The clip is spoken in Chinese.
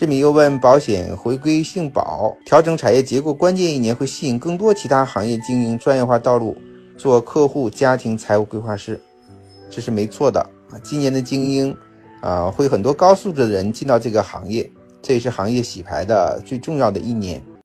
志敏又问：保险回归性保，调整产业结构，关键一年会吸引更多其他行业经营专业化道路，做客户家庭财务规划师，这是没错的啊。今年的精英啊，会很多高素质的人进到这个行业，这也是行业洗牌的最重要的一年。